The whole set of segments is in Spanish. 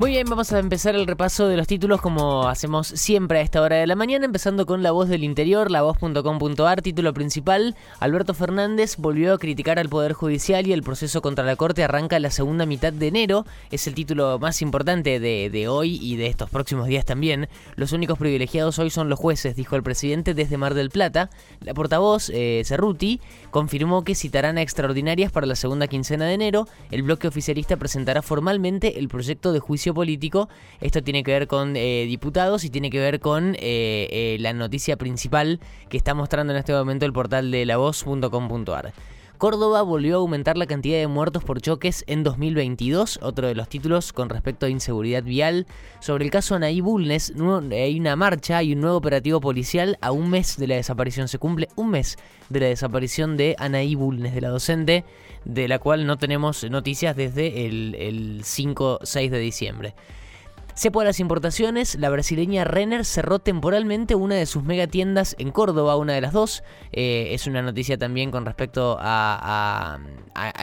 Muy bien, vamos a empezar el repaso de los títulos como hacemos siempre a esta hora de la mañana, empezando con La Voz del Interior, lavoz.com.ar, título principal, Alberto Fernández volvió a criticar al Poder Judicial y el proceso contra la Corte arranca la segunda mitad de enero, es el título más importante de, hoy y de estos próximos días también. Los únicos privilegiados hoy son los jueces, dijo el presidente desde Mar del Plata. La portavoz, eh, Cerruti, confirmó que citarán a extraordinarias para la segunda quincena de enero. El bloque oficialista presentará formalmente el proyecto de juicio político. Esto tiene que ver con eh, diputados y tiene que ver con eh, eh, la noticia principal que está mostrando en este momento el portal de lavoz.com.ar. Córdoba volvió a aumentar la cantidad de muertos por choques en 2022, otro de los títulos con respecto a inseguridad vial. Sobre el caso Anaí Bulnes, hay una marcha y un nuevo operativo policial a un mes de la desaparición. Se cumple un mes de la desaparición de Anaí Bulnes, de la docente, de la cual no tenemos noticias desde el, el 5-6 de diciembre. Cepo a las importaciones, la brasileña Renner cerró temporalmente una de sus megatiendas en Córdoba, una de las dos. Eh, es una noticia también con respecto a,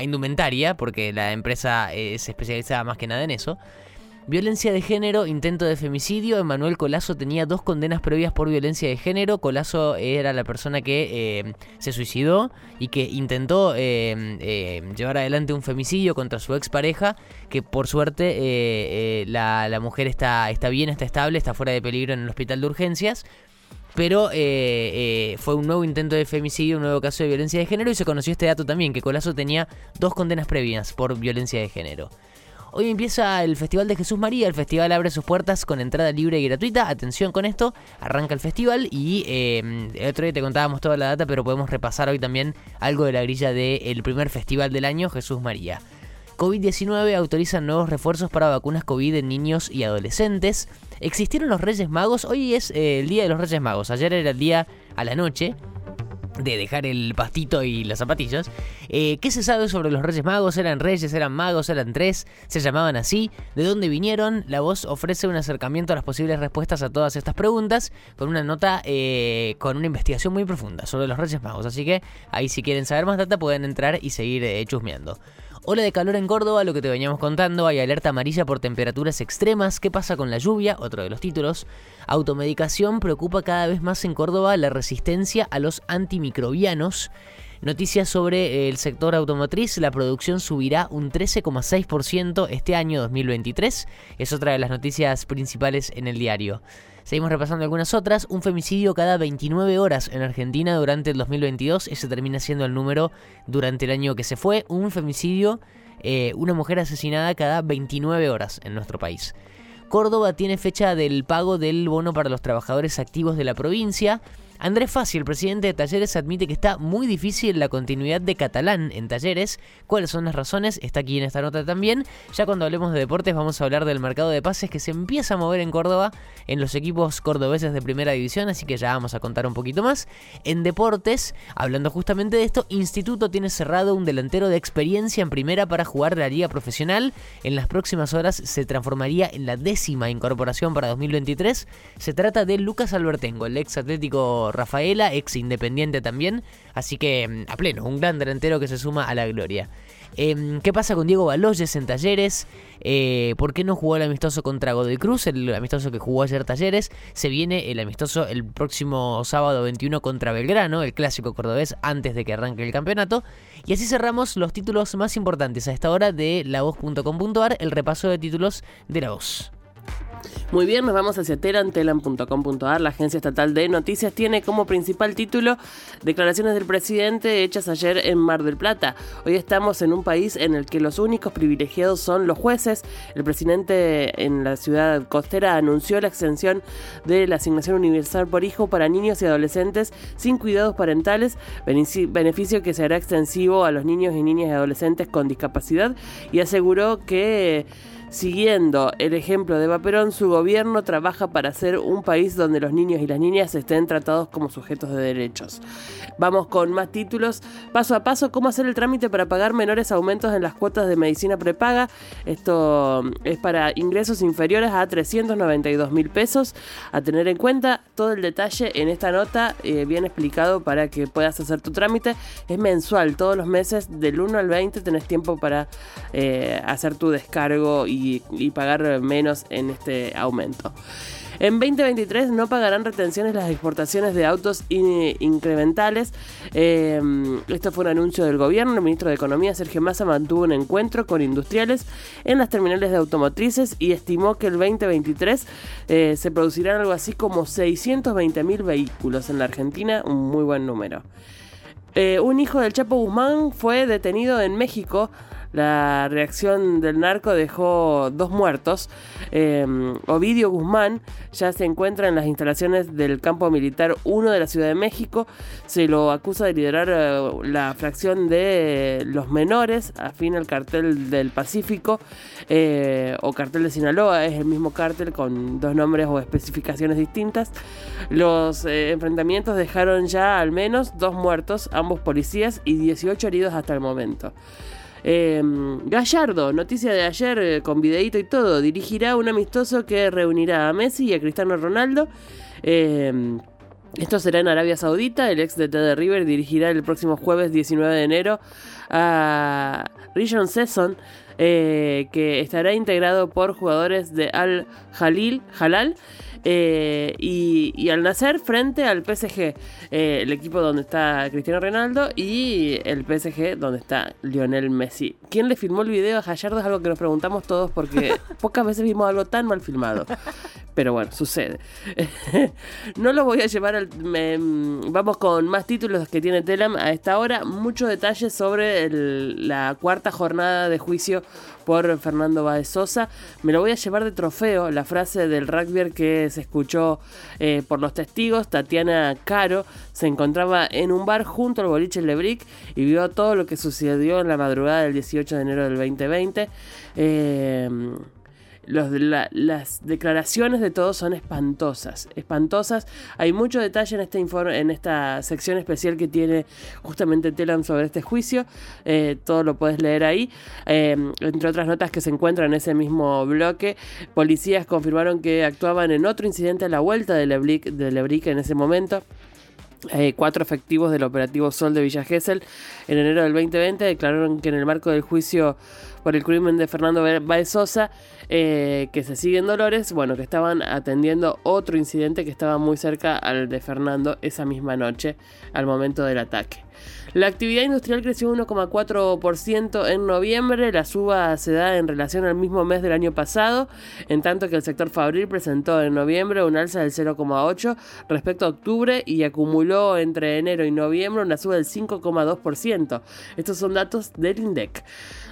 indumentaria, porque la empresa es especializada más que nada en eso. Violencia de género, intento de femicidio. Emanuel Colazo tenía dos condenas previas por violencia de género. Colazo era la persona que eh, se suicidó y que intentó eh, eh, llevar adelante un femicidio contra su expareja. Que por suerte la, la, mujer está, está bien, está estable, está fuera de peligro en el hospital de urgencias. Pero fue un nuevo intento de femicidio, un nuevo caso de violencia de género y se conoció este dato también, que Colazo tenía dos condenas previas por violencia de género. Hoy empieza el Festival de Jesús María. El festival abre sus puertas con entrada libre y gratuita. Atención con esto, arranca el festival y eh, el otro día te contábamos toda la data, pero podemos repasar hoy también algo de la grilla del primer festival del año, Jesús María. COVID-19 autoriza nuevos refuerzos para vacunas COVID en niños y adolescentes. Existieron los Reyes Magos. Hoy es eh, el día de los Reyes Magos. Ayer era el día a la noche de dejar el pastito y las zapatillas. Eh, ¿Qué se sabe sobre los Reyes Magos? ¿Eran reyes? ¿Eran magos? ¿Eran tres? ¿Se llamaban así? ¿De dónde vinieron? La voz ofrece un acercamiento a las posibles respuestas a todas estas preguntas con una nota, eh, con una investigación muy profunda sobre los Reyes Magos. Así que ahí si quieren saber más data pueden entrar y seguir eh, chusmeando. Ola de calor en Córdoba, lo que te veníamos contando, hay alerta amarilla por temperaturas extremas. ¿Qué pasa con la lluvia? Otro de los títulos. Automedicación preocupa cada vez más en Córdoba la resistencia a los antimicrobianos. Noticias sobre el sector automotriz, la producción subirá un 13,6% este año 2023. Es otra de las noticias principales en el diario. Seguimos repasando algunas otras. Un femicidio cada 29 horas en Argentina durante el 2022. Ese termina siendo el número durante el año que se fue. Un femicidio, eh, una mujer asesinada cada 29 horas en nuestro país. Córdoba tiene fecha del pago del bono para los trabajadores activos de la provincia. Andrés Fassi, el presidente de Talleres, admite que está muy difícil la continuidad de Catalán en Talleres. ¿Cuáles son las razones? Está aquí en esta nota también. Ya cuando hablemos de deportes vamos a hablar del mercado de pases que se empieza a mover en Córdoba en los equipos cordobeses de primera división, así que ya vamos a contar un poquito más. En deportes, hablando justamente de esto, Instituto tiene cerrado un delantero de experiencia en primera para jugar la liga profesional. En las próximas horas se transformaría en la décima incorporación para 2023. Se trata de Lucas Albertengo, el ex atlético Rafaela, ex independiente también. Así que mm, a pleno, un gran delantero que se suma a la gloria. Em, ¿Qué pasa con Diego Baloyes en Talleres? Eh, ¿Por qué no jugó el amistoso contra Godoy Cruz? El amistoso que jugó ayer Talleres. Se viene el amistoso el próximo sábado 21 contra Belgrano, el clásico cordobés, antes de que arranque el campeonato. Y así cerramos los títulos más importantes a esta hora de lavoz.com.ar, el repaso de títulos de la voz. Muy bien, nos vamos hacia telan.telan.com.ar. La agencia estatal de noticias tiene como principal título declaraciones del presidente hechas ayer en Mar del Plata. Hoy estamos en un país en el que los únicos privilegiados son los jueces. El presidente en la ciudad costera anunció la extensión de la asignación universal por hijo para niños y adolescentes sin cuidados parentales, beneficio que será extensivo a los niños y niñas y adolescentes con discapacidad y aseguró que Siguiendo el ejemplo de Vaperón, su gobierno trabaja para ser un país donde los niños y las niñas estén tratados como sujetos de derechos. Vamos con más títulos. Paso a paso, cómo hacer el trámite para pagar menores aumentos en las cuotas de medicina prepaga. Esto es para ingresos inferiores a 392 mil pesos. A tener en cuenta todo el detalle en esta nota, eh, bien explicado para que puedas hacer tu trámite. Es mensual, todos los meses, del 1 al 20 tenés tiempo para eh, hacer tu descargo y pagar menos en este aumento. En 2023 no pagarán retenciones las exportaciones de autos incrementales. Eh, esto fue un anuncio del gobierno. El ministro de Economía, Sergio Massa, mantuvo un encuentro con industriales en las terminales de automotrices y estimó que el 2023 eh, se producirán algo así como 620 mil vehículos en la Argentina, un muy buen número. Eh, un hijo del Chapo Guzmán fue detenido en México la reacción del narco dejó dos muertos. Em, Ovidio Guzmán ya se encuentra en las instalaciones del campo militar 1 de la Ciudad de México. Se lo acusa de liderar eh, la fracción de los menores, afín al cartel del Pacífico eh, o cartel de Sinaloa. Es el mismo cartel con dos nombres o especificaciones distintas. Los eh, enfrentamientos dejaron ya al menos dos muertos, ambos policías, y 18 heridos hasta el momento. Em, Gallardo, noticia de ayer eh, con videito y todo, dirigirá un amistoso que reunirá a Messi y a Cristiano Ronaldo. Em, esto será en Arabia Saudita. El ex de de River dirigirá el próximo jueves 19 de enero a Region Sesson, eh, que estará integrado por jugadores de Al Jalil, Halal eh, y, al nacer frente al PSG, eh, el equipo donde está Cristiano Ronaldo y el PSG donde está Lionel Messi. ¿Quién le filmó el video a Gallardo? Es algo que nos preguntamos todos porque pocas veces vimos algo tan mal filmado. Pero bueno, sucede. no lo voy a llevar al... vamos con más títulos que tiene Telam a esta hora. Muchos detalles sobre la cuarta jornada de juicio por Fernando Báez Sosa. Me lo voy a llevar de trofeo, la frase del rugby que se escuchó eh, por los testigos. Tatiana Caro se encontraba en un bar junto al boliche Lebric y vio todo lo que sucedió en la madrugada del 18 de enero del 2020. Eh, las declaraciones de todos son espantosas, espantosas. Hay mucho detalle en este informe, en esta sección especial que tiene justamente Telam sobre este juicio. Eh, todo lo puedes leer ahí. Eh, entre otras notas que se encuentran en ese mismo bloque, policías confirmaron que actuaban en otro incidente a la vuelta de Lebric, de Lebric en ese momento. Eh, cuatro efectivos del operativo Sol de Villa Gesell en enero del 2020 declararon que en el marco del juicio por el crimen de Fernando Baez Sosa, eh, que se sigue en Dolores, bueno, que estaban atendiendo otro incidente que estaba muy cerca al de Fernando esa misma noche, al momento del ataque. La actividad industrial creció 1,4% en noviembre, la suba se da en relación al mismo mes del año pasado, en tanto que el sector fabril presentó en noviembre un alza del 0,8% respecto a octubre y acumuló entre enero y noviembre una suba del 5,2%. Estos son datos del INDEC.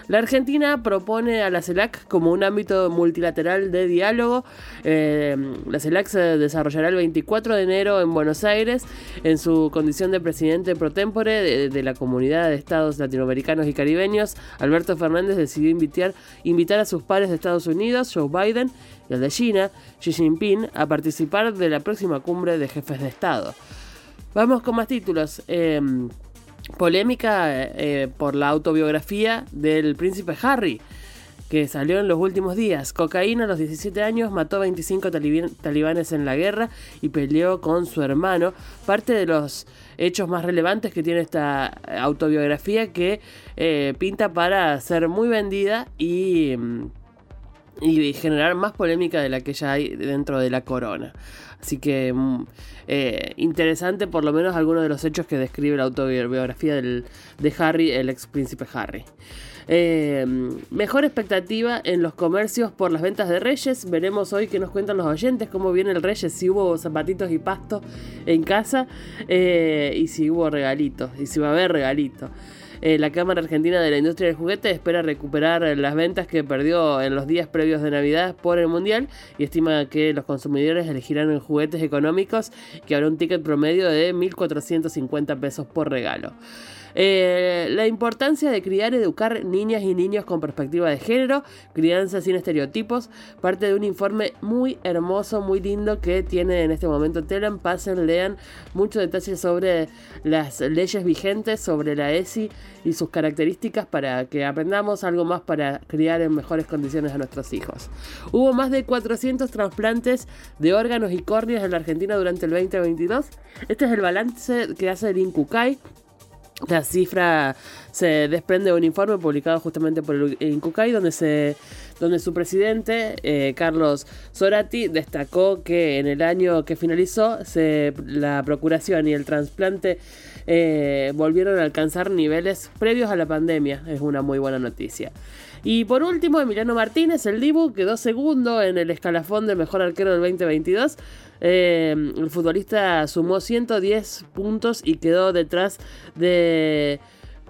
La Argentina propone a la CELAC como un ámbito multilateral de diálogo. Eh, la CELAC se desarrollará el 24 de enero en Buenos Aires en su condición de presidente pro tempore de, la comunidad de estados latinoamericanos y caribeños. Alberto Fernández decidió invitar, a sus pares de Estados Unidos, Joe Biden, y al de China, Xi Jinping, a participar de la próxima cumbre de jefes de Estado. Vamos con más títulos. Em, polémica eh, por la autobiografía del príncipe Harry, que salió en los últimos días. Cocaína a los 17 años mató a 25 talibanes en la guerra y peleó con su hermano. Parte de los hechos más relevantes que tiene esta autobiografía que eh, pinta para ser muy vendida y, y generar más polémica de la que ya hay dentro de la corona. Así que mm, eh, interesante por lo menos algunos de los hechos que describe la autobiografía del, de Harry, el ex príncipe Harry. Eh, mejor expectativa en los comercios por las ventas de Reyes. Veremos hoy qué nos cuentan los oyentes, cómo viene el Reyes, si hubo zapatitos y pasto en casa eh, y si hubo regalitos y si va a haber regalitos. Eh, la Cámara Argentina de la Industria del Juguete espera recuperar las ventas que perdió en los días previos de Navidad por el Mundial y estima que los consumidores elegirán juguetes económicos que habrá un ticket promedio de 1.450 pesos por regalo. Eh, la importancia de criar y educar niñas y niños con perspectiva de género, crianza sin estereotipos, parte de un informe muy hermoso, muy lindo que tiene en este momento Telan. Pasen, lean muchos detalles sobre las leyes vigentes, sobre la ESI y sus características para que aprendamos algo más para criar en mejores condiciones a nuestros hijos. Hubo más de 400 trasplantes de órganos y córneas en la Argentina durante el 2022. Este es el balance que hace el INCUCAI la cifra se desprende de un informe publicado justamente por el INCUCAI donde, su presidente, eh, Carlos Zorati, destacó que en el año que finalizó la procuración y el trasplante eh, volvieron a alcanzar niveles previos a la pandemia. Es una muy buena noticia. Y por último, Emiliano Martínez, el Dibu, quedó segundo en el escalafón del mejor arquero del 2022. Eh, el futbolista sumó 110 puntos y quedó detrás de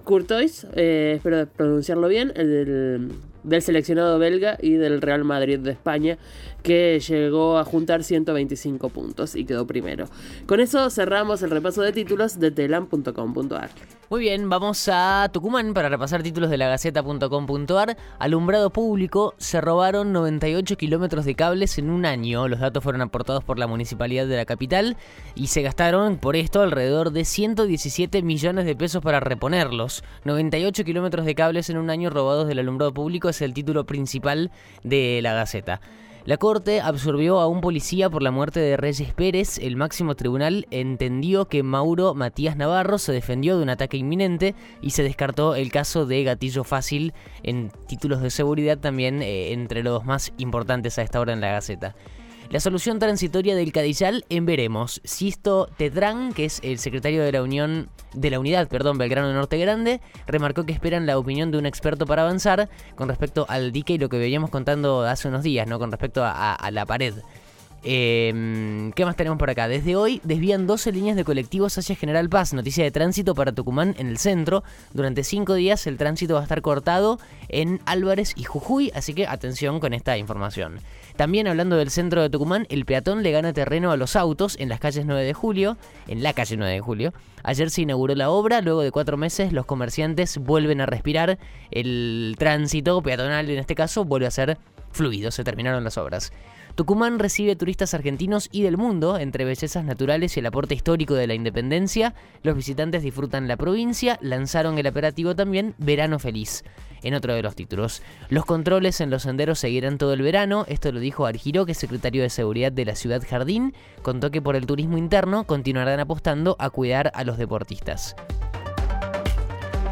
Courtois, eh, espero pronunciarlo bien, el del seleccionado belga y del Real Madrid de España, que llegó a juntar 125 puntos y quedó primero. Con eso cerramos el repaso de títulos de telam.com.ar. Muy bien, vamos a Tucumán para repasar títulos de la Gaceta.com.ar. Alumbrado público, se robaron 98 kilómetros de cables en un año. Los datos fueron aportados por la municipalidad de la capital y se gastaron por esto alrededor de 117 millones de pesos para reponerlos. 98 kilómetros de cables en un año robados del alumbrado público es el título principal de la Gaceta. La Corte absorbió a un policía por la muerte de Reyes Pérez. El máximo tribunal entendió que Mauro Matías Navarro se defendió de un ataque inminente y se descartó el caso de gatillo fácil en títulos de seguridad también eh, entre los más importantes a esta hora en la Gaceta. La solución transitoria del Cadillal en veremos. Sisto Tetrán, que es el secretario de la Unión de la Unidad, perdón, Belgrano Norte Grande, remarcó que esperan la opinión de un experto para avanzar con respecto al dique y lo que veníamos contando hace unos días, ¿no? Con respecto a la pared. Em, ¿Qué más tenemos por acá? Desde hoy desvían 12 líneas de colectivos hacia General Paz. Noticia de tránsito para Tucumán en el centro. Durante 5 días el tránsito va a estar cortado en Álvarez y Jujuy, así que atención con esta información. También hablando del centro de Tucumán, el peatón le gana terreno a los autos en las calles 9 de julio, en la calle 9 de julio. Ayer se inauguró la obra, luego de cuatro meses los comerciantes vuelven a respirar. El tránsito peatonal en este caso vuelve a ser fluido, se terminaron las obras. Tucumán recibe turistas argentinos y del mundo, entre bellezas naturales y el aporte histórico de la independencia. Los visitantes disfrutan la provincia, lanzaron el operativo también Verano Feliz. En otro de los títulos, los controles en los senderos seguirán todo el verano. Esto lo dijo Argiro, que es secretario de Seguridad de la ciudad Jardín. Contó que por el turismo interno continuarán apostando a cuidar a los deportistas.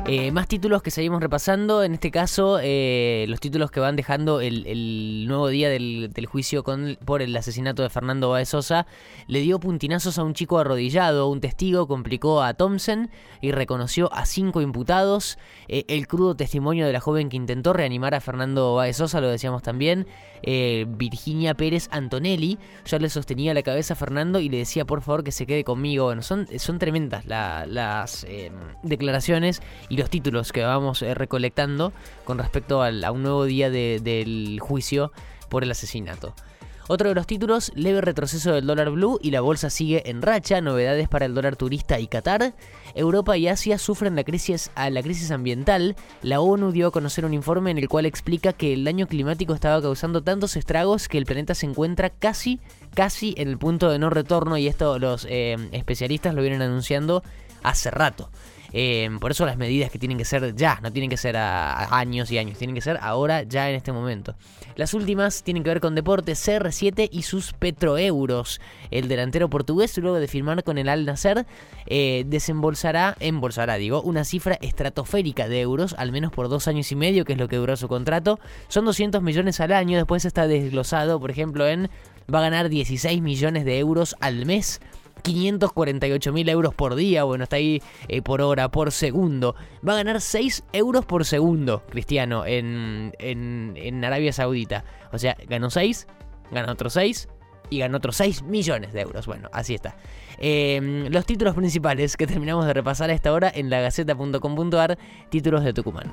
Eh, más títulos que seguimos repasando, en este caso eh, los títulos que van dejando el, nuevo día del, juicio con, por el asesinato de Fernando Baez Sosa, le dio puntinazos a un chico arrodillado, un testigo complicó a Thompson y reconoció a cinco imputados, eh, el crudo testimonio de la joven que intentó reanimar a Fernando Baez Sosa, lo decíamos también, Virginia Pérez Antonelli, ya le sostenía la cabeza a Fernando y le decía por favor que se quede conmigo, bueno, son, son tremendas las declaraciones y los títulos que vamos eh, recolectando con respecto a un nuevo día del juicio por el asesinato. Otro de los títulos, leve retroceso del dólar blue y la bolsa sigue en racha, novedades para el dólar turista y Qatar. Europa y Asia sufren la crisis, la crisis ambiental. La ONU dio a conocer un informe en el cual explica que el daño climático estaba causando tantos estragos que el planeta se encuentra casi, casi en el punto de no retorno y esto los eh, especialistas lo vienen anunciando hace rato. Eh, por eso las medidas que tienen que ser ya, no tienen que ser a, años y años, tienen que ser ahora, ya en este momento. Las últimas tienen que ver con deportes CR7 y sus petroeuros. El delantero portugués, luego de firmar con el Al Nasser, eh, desembolsará, embolsará, digo, una cifra estratosférica de euros, al menos por dos años y medio, que es lo que duró su contrato. Son 200 millones al año, después está desglosado, por ejemplo, en va a ganar 16 millones de euros al mes 548 mil euros por día, bueno, está ahí eh, por hora, por segundo. Va a ganar 6 euros por segundo, Cristiano, en, en, Arabia Saudita. O sea, ganó 6, gana otros 6 y ganó otros 6 millones de euros. Bueno, así está. Em, los títulos principales que terminamos de repasar a esta hora en lagaceta.com.ar, títulos de Tucumán.